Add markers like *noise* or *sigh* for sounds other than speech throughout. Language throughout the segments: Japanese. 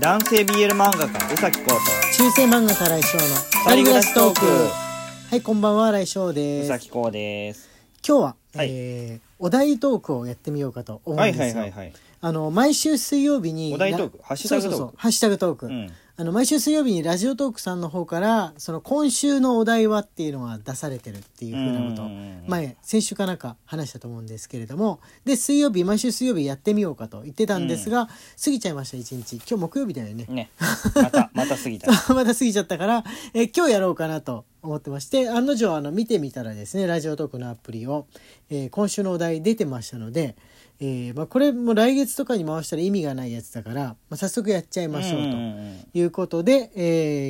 男性 BL 漫画家宇崎浩中世漫画家来翔の二人暮らしトーク。はいこんばんは来翔とです。宇崎浩です。今日は、はい。えーお題トークをやってみようかと思はいうんですよ、はいはいはいあの毎週水曜日にお題トーク？ラハッシュタグトーク？そうそうそう。ハッシュタグトーク、うんあの毎週水曜日にラジオトークさんの方からその今週のお題はっていうのが出されてるっていうふうなこと。前先週かなんか話したと思うんですけれども。で水曜日毎週水曜日やってみようかと言ってたんですが、過ぎちゃいました一日。今日木曜日だよね。ね。またまた過ぎた。*laughs* また過ぎちゃったから、えー今日やろうかなと思ってまして案の定あの見てみたらですねラジオトークのアプリを、えー今週のお題出てましたので、えーまあ、これも来月とかに回したら意味がないやつだから、まあ、早速やっちゃいましょうと。んんんいうことで、え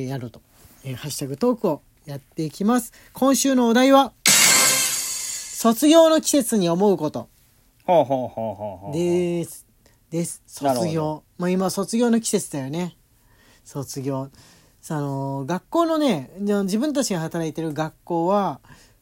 ーやろうと、えーハッシュタグトークをやっていきます。今週のお題は、卒業の季節に思うことほうほうほうほうほうです。です。卒業。まあ今、卒業の季節だよね。卒業。さあの、学校のね、で自分たちが働いてる学校は、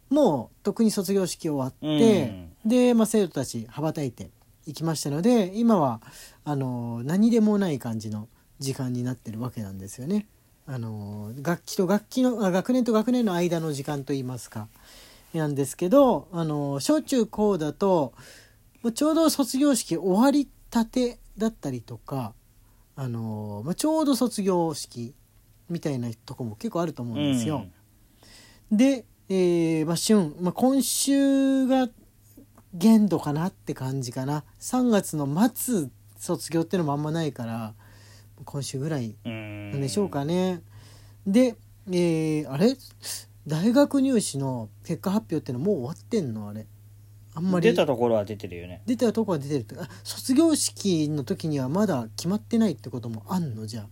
もう、特に卒業式終わって、で、まあ生徒たち羽ばたいていきましたので、今は、あの、何でもない感じの時間になってるわけなんですよね。あの、楽器と楽器の、あ学年と学年の間の時間といいますか。なんですけど、あの、小中高だと、まあちょうど卒業式終わりたてだったりとか、あのまあ、ちょうど卒業式みたいなとこも結構あると思うんですよ。で、えーまあ、旬、まあ、今週が限度かなって感じかな。3月の末卒業っていうのもあんまないから今週ぐらいうん。なんでしょうかね。で、えーあれ？大学入試の結果発表っていうのもう終わってんの？あれ。あんまり出たところは出てるよね。出たとこが出てるって。あ卒業式の時にはまだ決まってないってこともあんの？じゃあ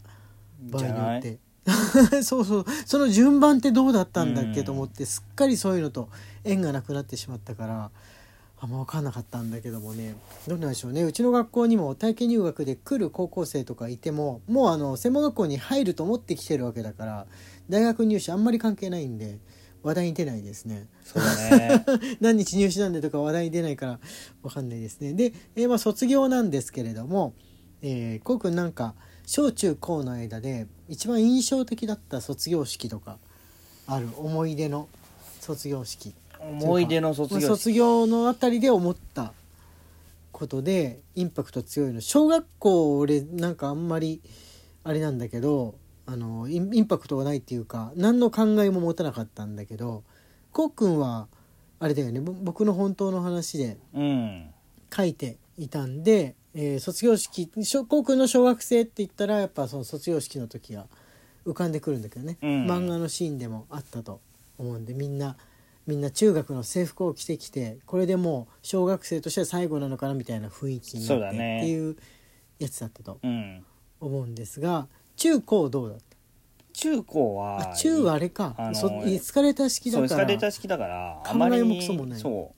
場合によって。*laughs* そうそう。その順番ってどうだったんだっけと思ってすっかりそういうのと縁がなくなってしまったからあんま分かんなかったんだけどもねどうなんでしょうねうちの学校にも体験入学で来る高校生とかいてももうあの専門学校に入ると思ってきてるわけだから大学入試あんまり関係ないんで話題に出ないですね。そうだね *laughs* 何日入試なんでとか話題に出ないからわかんないですね。で、えーまあ卒業なんですけれども、えー、こうくんなんか小中高の間で一番印象的だった卒業式とかある思い出の卒業式思い出の卒まあ業式卒業のあたりで思ったことでインパクト強いの。小学校俺なんかあんまりあれなんだけどあのインインパクトがないっていうか何の考えも持たなかったんだけどこうくんはあれだよね。ぼ僕の本当の話でうん。書いていたんで、えー卒業式小こうくんの小学生って言ったらやっぱその卒業式の時が浮かんでくるんだけどね、うん。漫画のシーンでもあったと思うんでみんなみんな中学の制服を着てきてこれでもう小学生としては最後なのかなみたいな雰囲気になってっていうやつだったとうん。思うんですが中高どうだっ中高たはあ中はあれか、あのそエスカレーター式だそうエスからカレーター式だから考えもクソもない。そ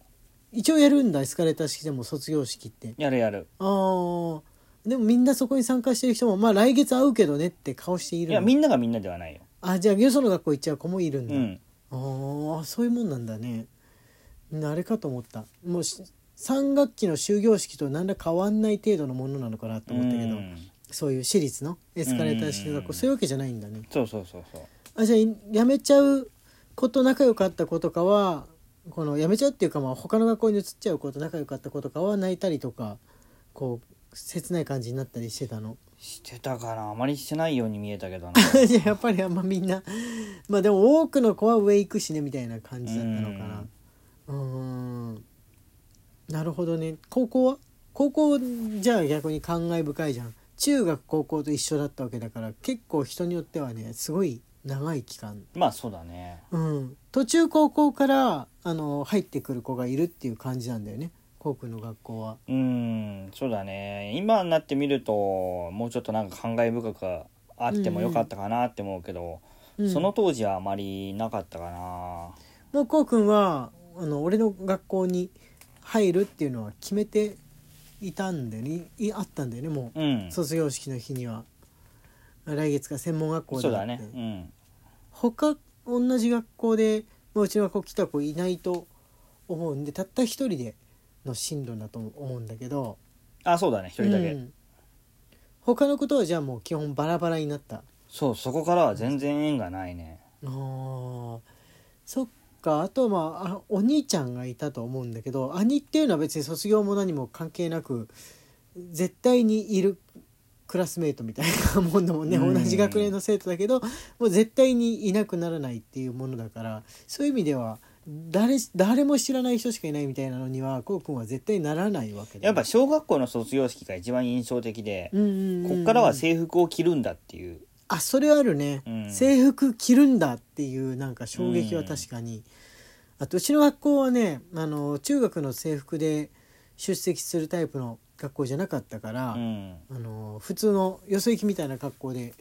一応やるんだエスカレーター式でも卒業式って。うやるやる。あー。でもみんなそこに参加してる人もまあ来月会うけどねって顔しているの。いやみんながみんなではないよ。あじゃあよその学校行っちゃう子もいるんだ、うんああそういうもんなんだね。あれかと思った。もうし3学期の終業式と何ら変わんない程度のものなのかなと思ったけど、うん。そういう私立のエスカレーター式の学校、うん。そういうわけじゃないんだね。そうそうそうそう。あじゃあいやめちゃう子と仲良かった子とかはこのやめちゃうっていうかまあ他の学校に移っちゃう子と仲良かった子とかは泣いたりとかこう切ない感じになったりしてたの？してたかなあまりしてないように見えたけどな。*laughs* やっぱりあんまみんなまあでも多くの子は上行くしねみたいな感じだったのかな。うーん。なるほどね。高校は？高校じゃあ逆に感慨深いじゃん。中学高校と一緒だったわけだから結構人によってはねすごい長い期間。まあそうだね。うん、途中高校からあの入ってくる子がいるっていう感じなんだよね高君の学校は。うんそうだね。今になってみるともうちょっとなんか感慨深くあってもよかったかなって思うけど、うん、その当時はあまりなかったかな。もうこうくんはあの俺の学校に入るっていうのは決めていたんだよね。いあったんだよねもう、うん。卒業式の日には。来月から専門学校そうって。だね。うん。他同じ学校で、まあ、うちの学校来た子いないと思うんでたった一人での進路だと思うんだけど。あそうだね。一人だけ、うん。他のことはじゃあもう基本バラバラになった。そうそこからは全然縁がないね。あー。そっか。あとはまああお兄ちゃんがいたと思うんだけど兄っていうのは別に卒業も何も関係なく絶対にいるクラスメートみたいなもんだもんね、うん。同じ学年の生徒だけどもう絶対にいなくならないっていうものだからそういう意味では誰誰も知らない人しかいないみたいなのにはこうくんは絶対ならないわけだやっぱ小学校の卒業式が一番印象的で、うんうんうんこっからは制服を着るんだっていう。あそれあるね、うん。制服着るんだっていうなんか衝撃は確かに、あとうちの学校はねあの中学の制服で出席するタイプの学校じゃなかったから、うん。あの普通のよそ行きみたいな格好で、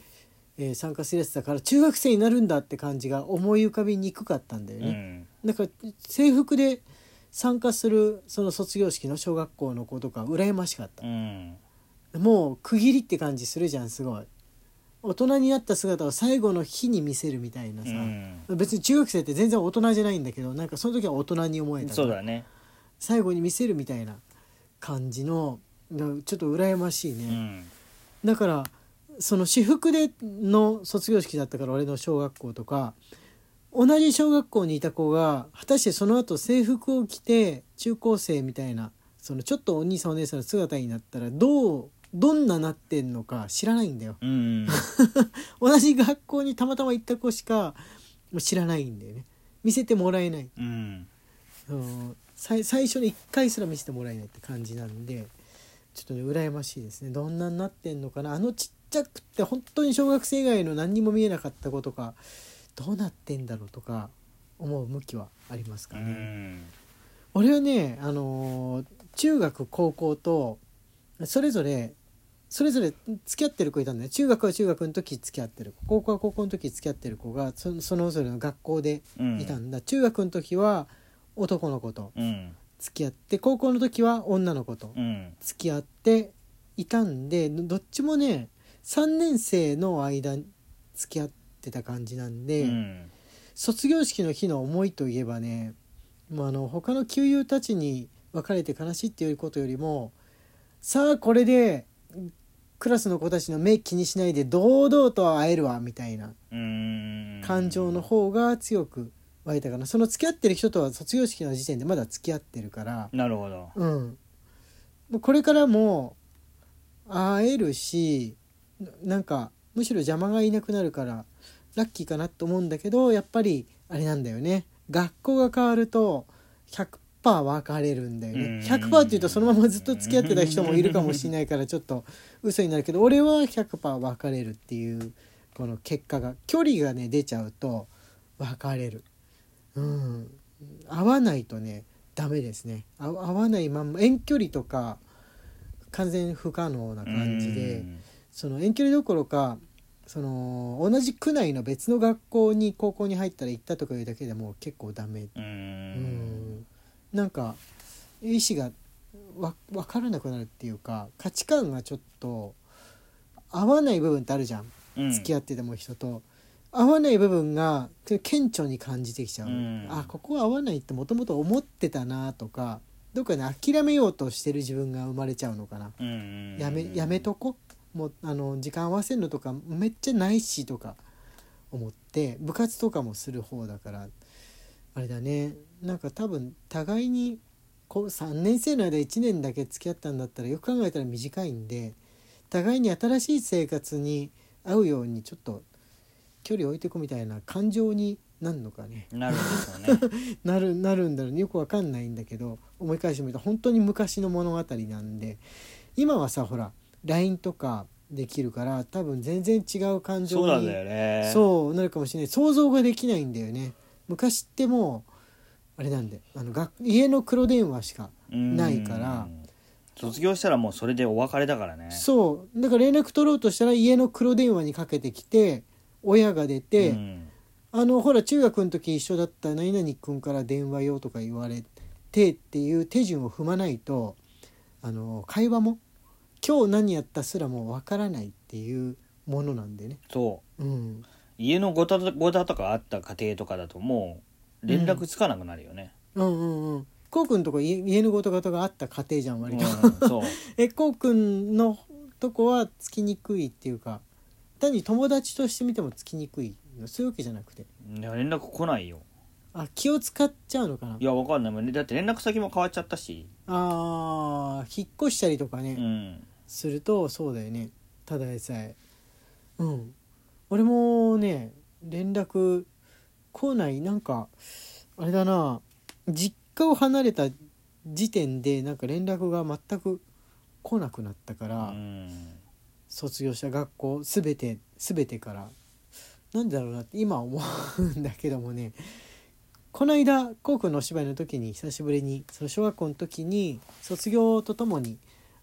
えー参加するやつだから中学生になるんだって感じが思い浮かびにくかったんだようね、んだから制服で参加するその卒業式の小学校の子とか羨ましかった。う、ん。もう区切りって感じするじゃんすごい。大人になった姿を最後の日に見せるみたいなさ、うん。別に中学生って全然大人じゃないんだけどなんかその時は大人に思えたそうだね最後に見せるみたいな感じのなちょっと羨ましいうね、ん。だからその私服での卒業式だったから俺の小学校とか同じ小学校にいた子が果たしてその後制服を着て中高生みたいなそのちょっとお兄さんお姉さんの姿になったらどうどんななってんのか知らないんだよ。うん *laughs* 同じ学校にたまたま行った子しかもう知らないんだよね。見せてもらえない。うん。う。ん最最初の1回すら見せてもらえないって感じなんでちょっとね羨ましいですね。どんなになってんのかな。あのちっちゃくて本当に小学生以外の何にも見えなかった子とかどうなってんだろうとか思う向きはありますかうね。ん。俺はね、あのー中学高校とそれぞれそれぞれ付き合ってる子いたんだよ。中学は中学の時付き合ってる子。高校は高校の時付き合ってる子がそそのぞれの学校でうん。いたんだ、中学の時は男の子とうん。付き合って高校の時は女の子とうん。付き合っていたんでどっちもね3年生の間付き合ってた感じなんで、うん。卒業式の日の思いといえばねもうあの他の旧友たちに別れて悲しいっていうことよりもさあこれでクラスの子たちの目気にしないで堂々と会えるわみたいなうん。感情の方が強く湧いたかな。その付き合ってる人とは卒業式の時点でまだ付き合ってるから。なるほど。うん。もうこれからも会えるしななんかむしろ邪魔がいなくなるからラッキーかなと思うんだけどやっぱりあれなんだよね。学校が変わると100%別れるんだよね。うん。100%っていうとそのままずっと付き合ってた人もいるかもしれないからちょっと嘘になるけど俺は100%別れるっていうこの結果が距離がね出ちゃうと別れる。うん。合わないとねダメですね。あ合わないまんま遠距離とか完全不可能な感じでその遠距離どころかその同じ区内の別の学校に高校に入ったら行ったとかいうだけでも結構ダメ。うん。うん。なんか意思がわ分からなくなるっていうか価値観がちょっと合わない部分ってあるじゃん。うん。付き合ってても人と。合わない部分が顕著に感じてきちゃう、うん。あここは合わないってもともと思ってたなとかどっかで諦めようとしてる自分が生まれちゃうのかな、うん。やめやめとこ？もうあの時間合わせるのとかめっちゃないしとか思って部活とかもする方だからあれだね。なんか多分互いにこう3年生の間1年だけ付き合ったんだったらよく考えたら短いんで互いに新しい生活に合うようにちょっと距離を置いていくみたいな感情になるのかね。なるんですよね。*laughs* なるなるんだろうね。よくわかんないんだけど思い返してみると本当に昔の物語なんで今はさほら LINE とかできるから多分全然違う感情にそうなんだよね。そうなるかもしれない。想像ができないんだよね。昔ってもうあれなんであの学家の黒電話しかうんないから。卒業したらもうそれでお別れだからね。そう。だから連絡取ろうとしたら家の黒電話にかけてきて親が出て、うん。あのほら中学の時一緒だった何々君から電話よとか言われてっていう手順を踏まないとあの会話も今日何やったすらもうわからないっていうものなんでね。そう。うん、家のごたごたとかあった家庭とかだともう連絡つかなくなるよね、うんうんうん。こうくんとこ家家のごとごとがあった家庭じゃんうん割と。そう。*laughs* えこうくんのとこはつきにくいっていうか単に友達として見てもつきにくいそういうわけじゃなくて。いや連絡来ないよあ気を使っちゃうのかな？いやわかんない。もんだって連絡先も変わっちゃったし。あー引っ越したりとかね、うん。するとそうだよね。ただでさえ。うん。俺もね連絡来ない。なんかあれだな。実家を離れた時点でなんか連絡が全く来なくなったから、うん。卒業した学校全て全てから。なんでだろうなって今思うんだけどもねこの間こうくんのお芝居の時に久しぶりにその小学校の時に卒業とともに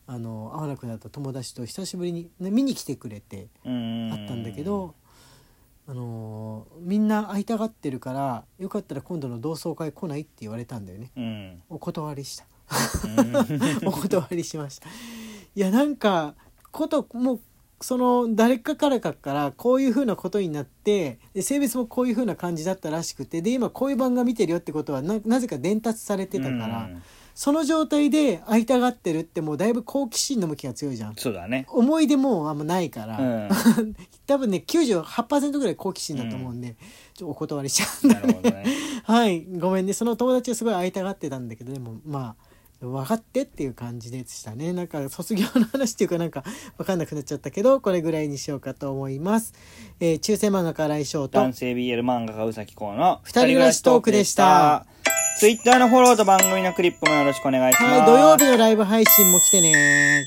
あの会わなくなった友達と久しぶりに、ね、見に来てくれてうん。あったんだけど、あのみんな会いたがってるからよかったら今度の同窓会来ないって言われたんだよね。うん。お断りした。うん。*laughs* お断りしました。いやなんかこともうその誰かからかからこういう風なことになってで性別もこういう風な感じだったらしくてで今こういう番組見てるよってことはななぜか伝達されてたから、その状態で会いたがってるってもうだいぶ好奇心の向きが強いじゃん。そうだね。思い出もあんまないから、うん。*laughs* 多分ね98%ぐらい好奇心だと思うんで、ちょっとお断りしちゃうんだなるほどね。*laughs* はい。ごめんね。その友達はすごい会いたがってたんだけどでもまあ分かってっていう感じでしたね。なんか卒業の話っていうかなんか分かんなくなっちゃったけどこれぐらいにしようかと思います、えー中世漫画家来翔と男性 BL 漫画家うさきこうの二人暮らしトークでした。ツイッターのフォローと番組のクリップもよろしくお願いします、はい土曜日のライブ配信も来てね